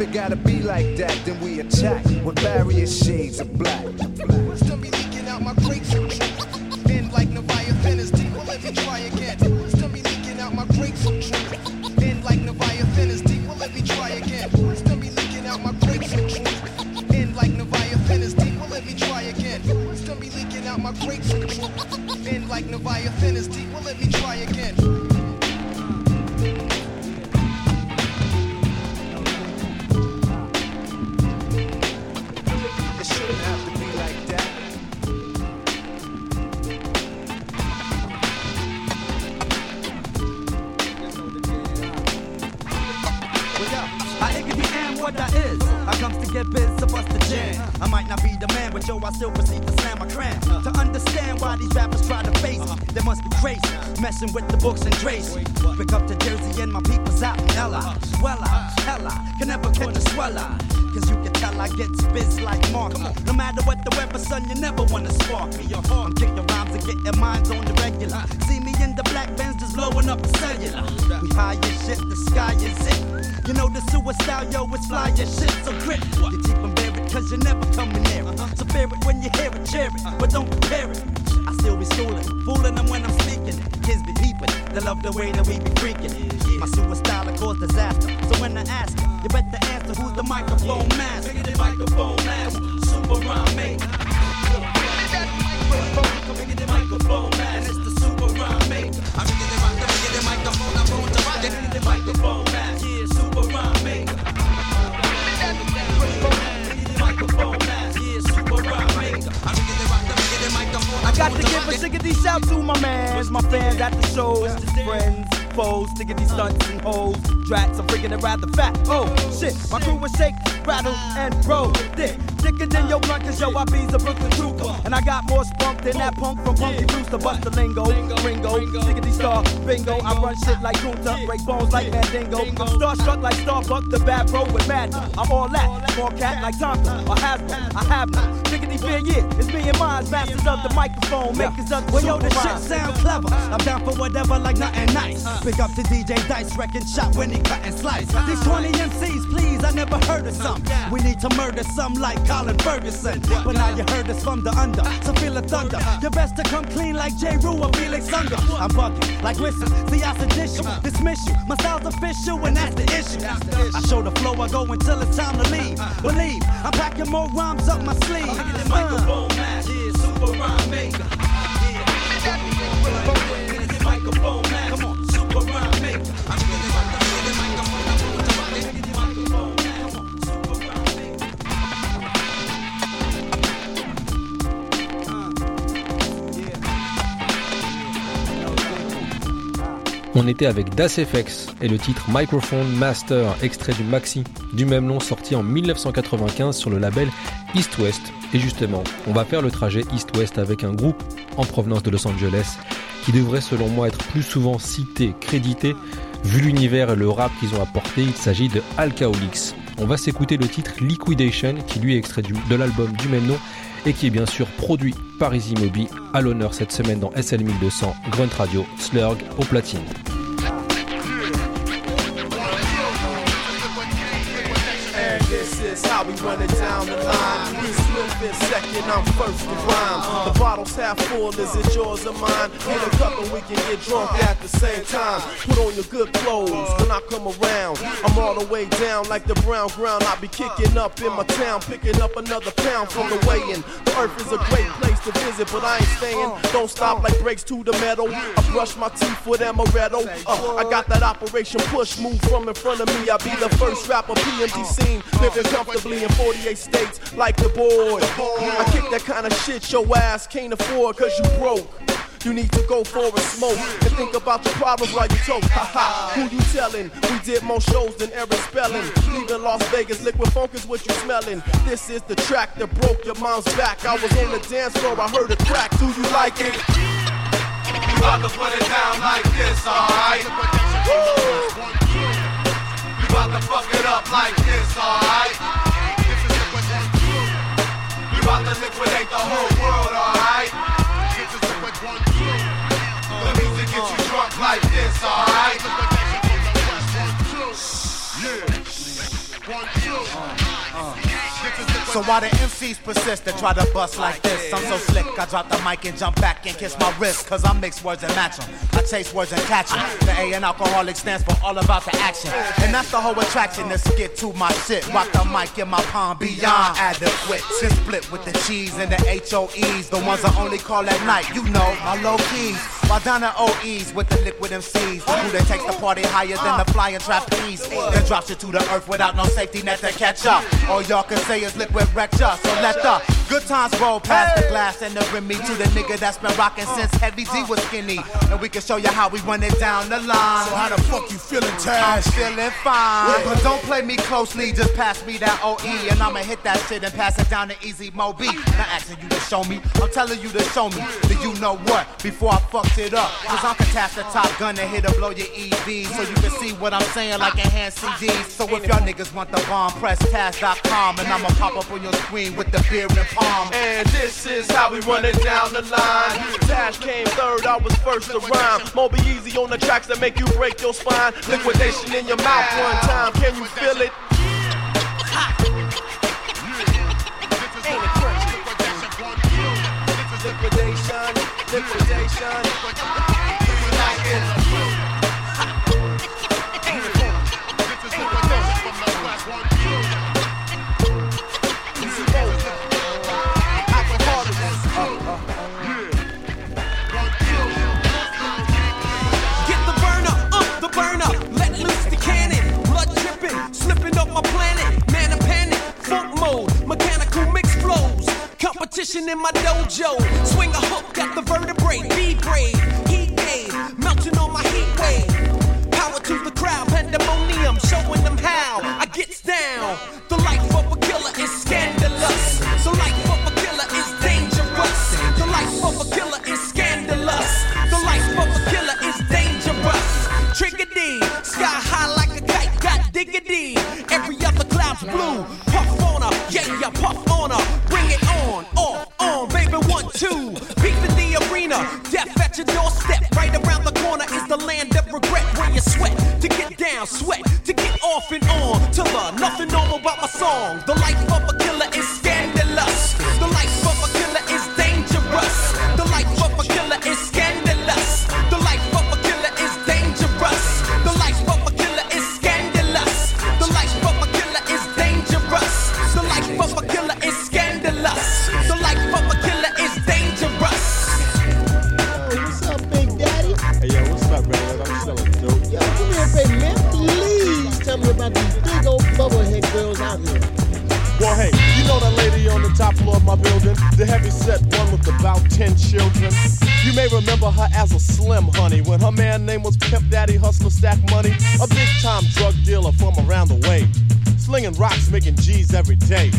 If it gotta be like that, then we attack with various shades of black. Be leaking out my like deep. Well, try again. Yo, I still proceed to slam my cram. To understand why these rappers try to face me, they must be crazy. Messing with the books and Tracy. Pick up the Jersey and my people's out in Ella. Wella, hella, can never catch a sweller. Cause you can tell I get spits like Mark. No matter what the weather, son, you never wanna spark me. I'm kicking rhymes and getting minds on the regular. See me in the black bands just blowing up the cellular. We high as shit, the sky is it. You know the suicide, yo, it's fly as shit, so grip. You keep them buried cause you're never coming near it fear it when you hear it, cheer it, but don't compare it. I still be schooling, fooling them when I'm speaking. Kids be peeping, they love the way that we be freaking. My super style cause disaster, so when I ask, you better answer who's the microphone master. Bigger the microphone master, super rhyme maker. Bigger the microphone master, it's the super rhyme maker. I'm bigger the microphone, I'm going to rock it. Bigger the microphone master, super rhyme maker. Got to give a sickety shout to my mans, my fans at the shows, friends, foes, stickety stunts and hoes, drats. I'm freaking it rather fat. Oh shit, my crew was shake, rattle, and roll. Dick, thicker than your blunt, cause yo, I be's a Brooklyn trooper. And I got more spunk than that punk from Punky Brewster. Bust the lingo, Ringo, Siggity Star, Bingo. I run shit like Kunta, break bones like Mandingo. I'm starstruck like Starbuck, the bad bro with magic. I'm all that, small cat like Tonka or Hasbro. I have no Siggity fear, yeah. It's me and mine, masters of the microphone, makers of the Well, yo, this shit sound clever. I'm down for whatever, like nothing nice. Big up to DJ Dice, wrecking shot when he cut and slice. These 20 MCs, please, I never heard of some. We need to murder some like Colin Ferguson. But now you heard us from the under, so feel the thunder. You best to come clean like J. Rue or Felix Unger. I'm bugging like listen, see I sedish you, dismiss you. My style's official and that's the issue. I show the flow, I go until it's time to leave. Believe, I'm packing more rhymes up my sleeve. Microphone master, super rhyme maker. Microphone master, come on, super rhyme maker. On était avec Das FX et le titre Microphone Master, extrait du maxi du même nom sorti en 1995 sur le label East West. Et justement, on va faire le trajet East West avec un groupe en provenance de Los Angeles qui devrait selon moi être plus souvent cité, crédité, vu l'univers et le rap qu'ils ont apporté. Il s'agit de Alcoholics. On va s'écouter le titre Liquidation qui lui est extrait de l'album du même nom et qui est bien sûr produit par Easy à l'honneur cette semaine dans SL 1200 Grunt Radio Slurg au platine. How we run it down the line. We slip in second, I'm first to rhyme. The bottle's half full, is it yours or mine? Get a cup and we can get drunk at the same time. Put on your good clothes when I come around. I'm all the way down like the brown ground. I be kicking up in my town, picking up another pound from the in. The earth is a great place to visit, but I ain't staying. Don't stop like brakes to the metal. I brush my teeth with amaretto. Uh, I got that Operation Push move from in front of me. I be the first rapper PMD scene, living comfortably in 48 states like the boy. I kick that kind of shit your ass can't afford cause you broke. You need to go for a smoke and think about your problems while you talk. Ha ha, who you telling? We did more shows than Eric Spelling. Leaving Las Vegas, liquid funk is what you smelling. This is the track that broke your mom's back. I was on the dance floor, I heard a crack. Do you like it? You about to put it down like this, alright? You about to fuck it up like this, alright? About to liquidate the whole world, alright? The music gets you drunk like this, alright? So why the MCs persist to try to bust like this? I'm so slick, I drop the mic and jump back and kiss my wrist. Cause I mix words and match 'em. I chase words and catch 'em. The A in alcoholic stands for all about the action. And that's the whole attraction, let's get to my shit. Rock the mic in my palm beyond adequate. Sin split with the cheese and the HOEs. The ones I only call at night, you know, my low keys. While down at OEs with the liquid MCs. Who that takes the party higher than the flying trapeze. Then drops you to the earth without no safety net to catch up. All y'all can say is liquid wrecked ya. So let the good times roll past the glass and the me to the nigga that's been rocking since Heavy D was skinny. And we can show you how we run it down the line. So how the fuck you feeling, Tash? I'm feeling fine. But don't play me closely, just pass me that OE. And I'ma hit that shit and pass it down to Easy Mo Bee. Not asking you to show me, I'm telling you to show me. Do you know what? Before I fucked it up. Cause I'm catastrophe the top gun and hit to blow your EV. So you can see what I'm saying like enhanced CDs. So if y'all niggas want the bomb, press task.com. And I'ma pop up on your screen with the beer and palm. And this is how we run it down the line. Tash came third, I was first to rhyme. Moby Easy on the tracks that make you break your spine. Liquidation in your mouth one time, can you feel it? Crunchy? Liquidation, liquidation. In my dojo. Swing a hook at the vertebrae, B grade, your doorstep. Right around the corner is the land of regret where you sweat to get down, sweat to get off and on. To the nothing normal about my song. The one with about 10 children. You may remember her as a slim honey when her man name was Pimp Daddy Hustler Stack Money, a big time drug dealer from around the way. Slinging rocks, making G's every day.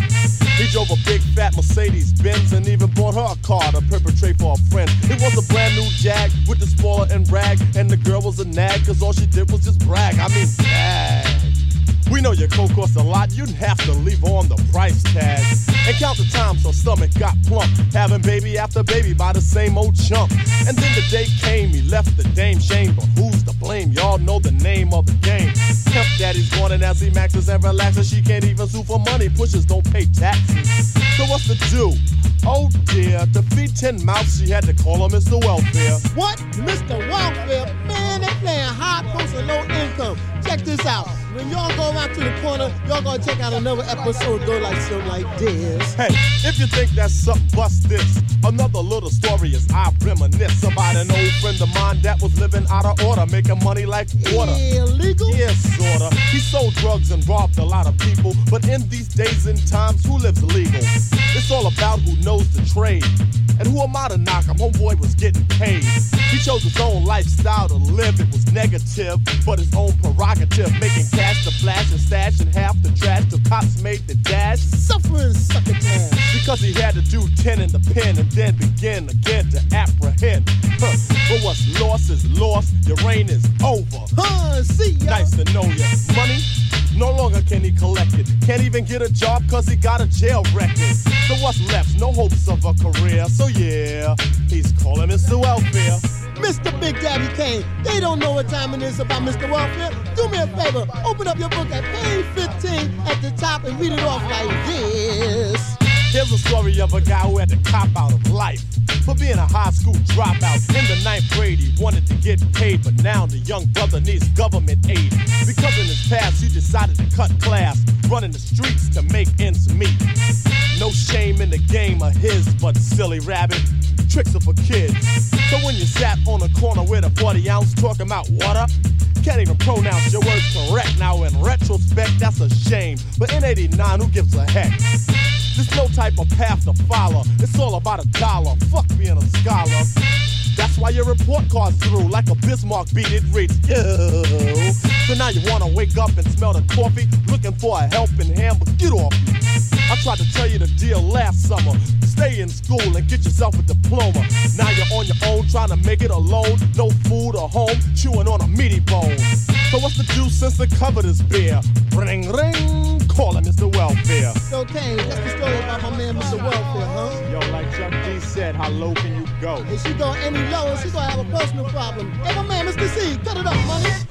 He drove a big fat Mercedes Benz and even bought her a car to perpetrate for a friend. It was a brand new Jag with the spoiler and rag, and the girl was a nag, cause all she did was just brag. I mean, brag. We know your coke costs a lot, you'd have to leave on the price tag. And count the times her stomach got plump, having baby after baby by the same old chump. And then the day came, he left the dame shame, but who's to blame? Y'all know the name of the game. Pimp daddy's wanted as he maxes and relaxes, she can't even sue for money, pushers don't pay taxes. So what's the do? Oh dear, to feed ten mouths, she had to call her Mr. Welfare. What? Mr. Welfare? Man, they playing high post and low income. Check this out. When y'all go around to the corner, y'all gonna check out another episode go like something like this. Hey, if you think that's something, bust this. Another little story is I reminisce about an old friend of mine that was living out of order, making money like water. Illegal? Yeah, sorta. He sold drugs and robbed a lot of people, but in these days and times, who lives legal? It's all about who knows the trade. And who am I to knock him? Homeboy was getting paid. He chose his own lifestyle to live. It was negative, but his own prerogative. Making cash to flash and stash and half the trash. The cops made the dash. Suffering succotash. Because he had to do 10 in the pen and then begin again to apprehend. Huh. But what's lost is lost. Your reign is over. Huh, see ya. Nice to know ya. Money? No longer can he collect it. Can't even get a job cause he got a jail record. So what's left? No hopes of a career. So yeah, he's calling Mr. Welfare. Mr. Big Daddy Kane. They don't know what time it is about Mr. Welfare. Do me a favor, open up your book at page 15 at the top and read it off like this. Here's a story of a guy who had to cop out of life for being a high school dropout. In the ninth grade, he wanted to get paid, but now the young brother needs government aid. Because in his past, he decided to cut class, running the streets to make ends meet. No shame in the game of his, but silly rabbit. Tricks are for kids. So when you sat on a corner with a 40 ounce talking about water, can't even pronounce your words correct. Now in retrospect, that's a shame. But in 89, who gives a heck? There's no type of path to follow. It's all about a dollar. Fuck being a scholar. That's why your report card's through like a Bismarck beat. It reads, yo. So now you wanna wake up and smell the coffee, looking for a helping hand, but get off me. I tried to tell you the deal last summer. Stay in school and get yourself a diploma. Now you're on your own, trying to make it alone. No food or home, chewing on a meaty bone. So what's the juice since the cover is bare? Ring ring, call him Mr. Welfare. So Kane, that's the story about my man Mr. Welfare, huh? Yo, like Chuck D said, how low can you go? If she go any lower, she gonna have a personal problem. Hey, my man, Mr. C, cut it up, money.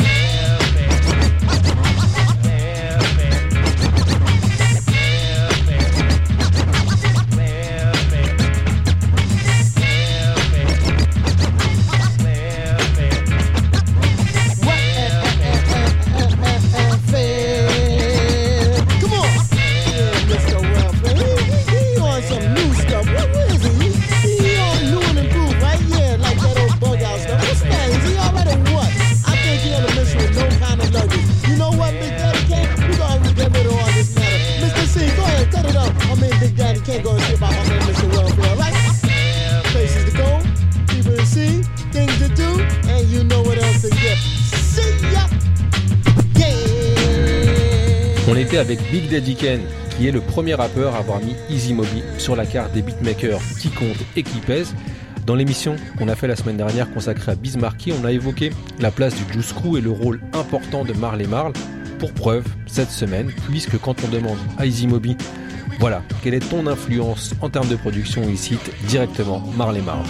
Avec Big Daddy Ken, qui est le premier rappeur à avoir mis Easy Moby sur la carte des beatmakers qui comptent et qui pèsent. Dans l'émission qu'on a fait la semaine dernière consacrée à Bismarcky, on a évoqué la place du Juice Crew et le rôle important de Marley Marl. Pour preuve, cette semaine, puisque quand on demande à Easy Moby voilà, quelle est ton influence en termes de production Il cite directement Marley Marl.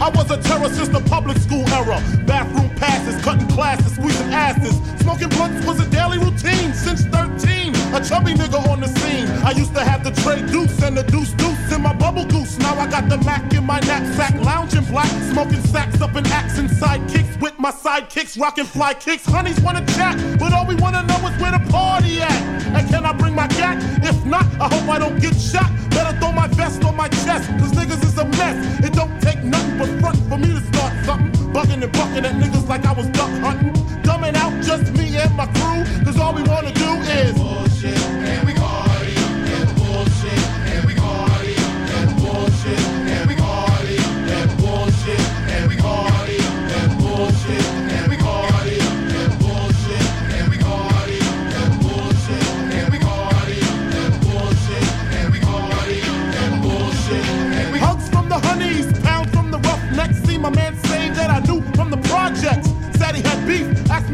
I was a terror since the public school era. Bathroom passes, cutting classes, squeezing asses. Smoking blunts was a daily routine since 13. A chubby nigga on the scene. I used to have the tray deuce and the deuce deuce in my bubble goose. Now I got the Mac in my knapsack, lounging black, smoking sacks up in axe and sidekicks with my sidekicks, rocking fly kicks. Honeys wanna chat, but all we wanna know is where the party at. And can I bring my cat? If not, I hope I don't get shot. Better throw my vest on my chest, cause niggas is a mess. It don't take nothing but front for me to start something. Bugging and bucking at niggas like I was duck hunting. Dumbing out just me and my crew, cause all we wanna do is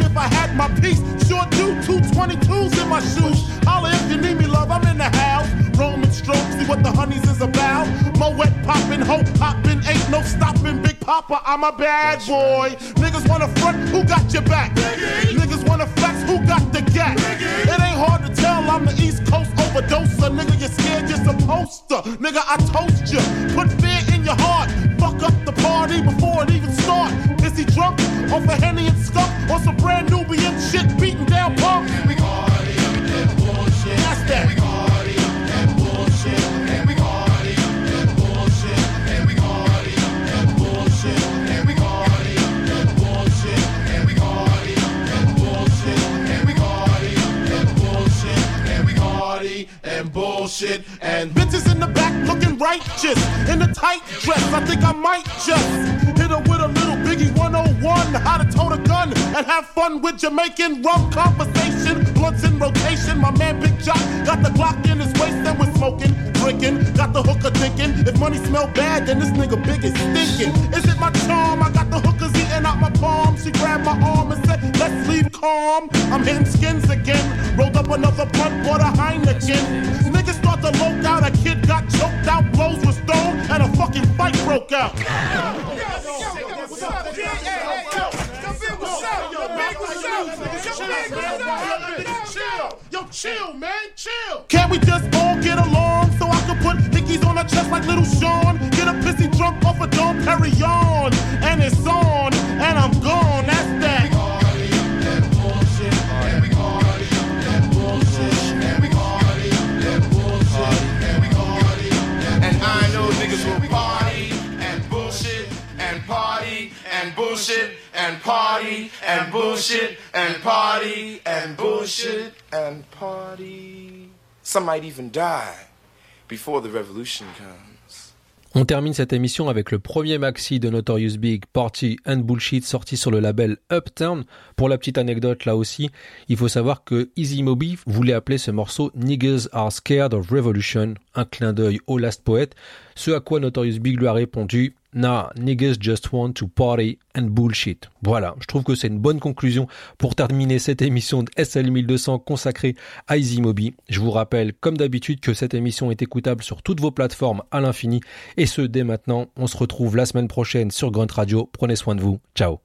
if I had my piece. Sure do, two 22s in my shoes. Holla if you need me, love, I'm in the house. Roman stroke, see what the honeys is about. Moet poppin', hope poppin', ain't no stopping. Big Papa, I'm a bad boy. Niggas wanna front, who got your back? Niggas wanna flex, who got the gap? It ain't hard to tell, I'm the East Coast overdoser. Nigga, you're scared, you're supposed to. Nigga, I toast you. Put fear in your heart. Fuck up the party before it even start. Drunk off a Henny and skunk? Or some brand Nubian shit beating down punk? We party and bullshit. That's that. We party and bullshit. And we party and bullshit. And we party and bullshit. And we party and bullshit. And we party and bullshit. And we party and bullshit. We party and bullshit. And bitches in the back looking righteous in a tight dress. I think I might just 101. How to tote a gun and have fun with Jamaican rum conversation. Blunts in rotation. My man Big Jock got the Glock in his waist and we're smoking, drinking. Got the hooker thinking if money smell bad, then this nigga big is stinking. Is it my charm? I got the hookers eating out my palm. She grabbed my arm and said, Let's leave calm. I'm hitting skins again. Rolled up another blunt, bought a Heineken. Niggas start to loke out. A kid got choked out, blows was thrown, and a fucking fight broke out. Yo, chill, man, chill. Can't we just all get along so I can put hickeys on her chest like little Sean? Get a pissy drunk off a Dom Perignon, and it's on, and I'm gone. And party and bullshit and party and bullshit and party. Some might even die before the revolution comes. On termine cette émission avec le premier maxi de Notorious Big, Party and Bullshit, sorti sur le label Uptown. Pour la petite anecdote là aussi, il faut savoir que Easy Moby voulait appeler ce morceau Niggas Are Scared of Revolution, un clin d'œil au Last Poet, ce à quoi Notorious Big lui a répondu Nah, niggas just want to party and bullshit. Voilà, je trouve que c'est une bonne conclusion pour terminer cette émission de SL 1200 consacrée à Easy Moby. Je vous rappelle, comme d'habitude, que cette émission est écoutable sur toutes vos plateformes à l'infini, et ce dès maintenant. On se retrouve la semaine prochaine sur Grunt Radio. Prenez soin de vous. Ciao.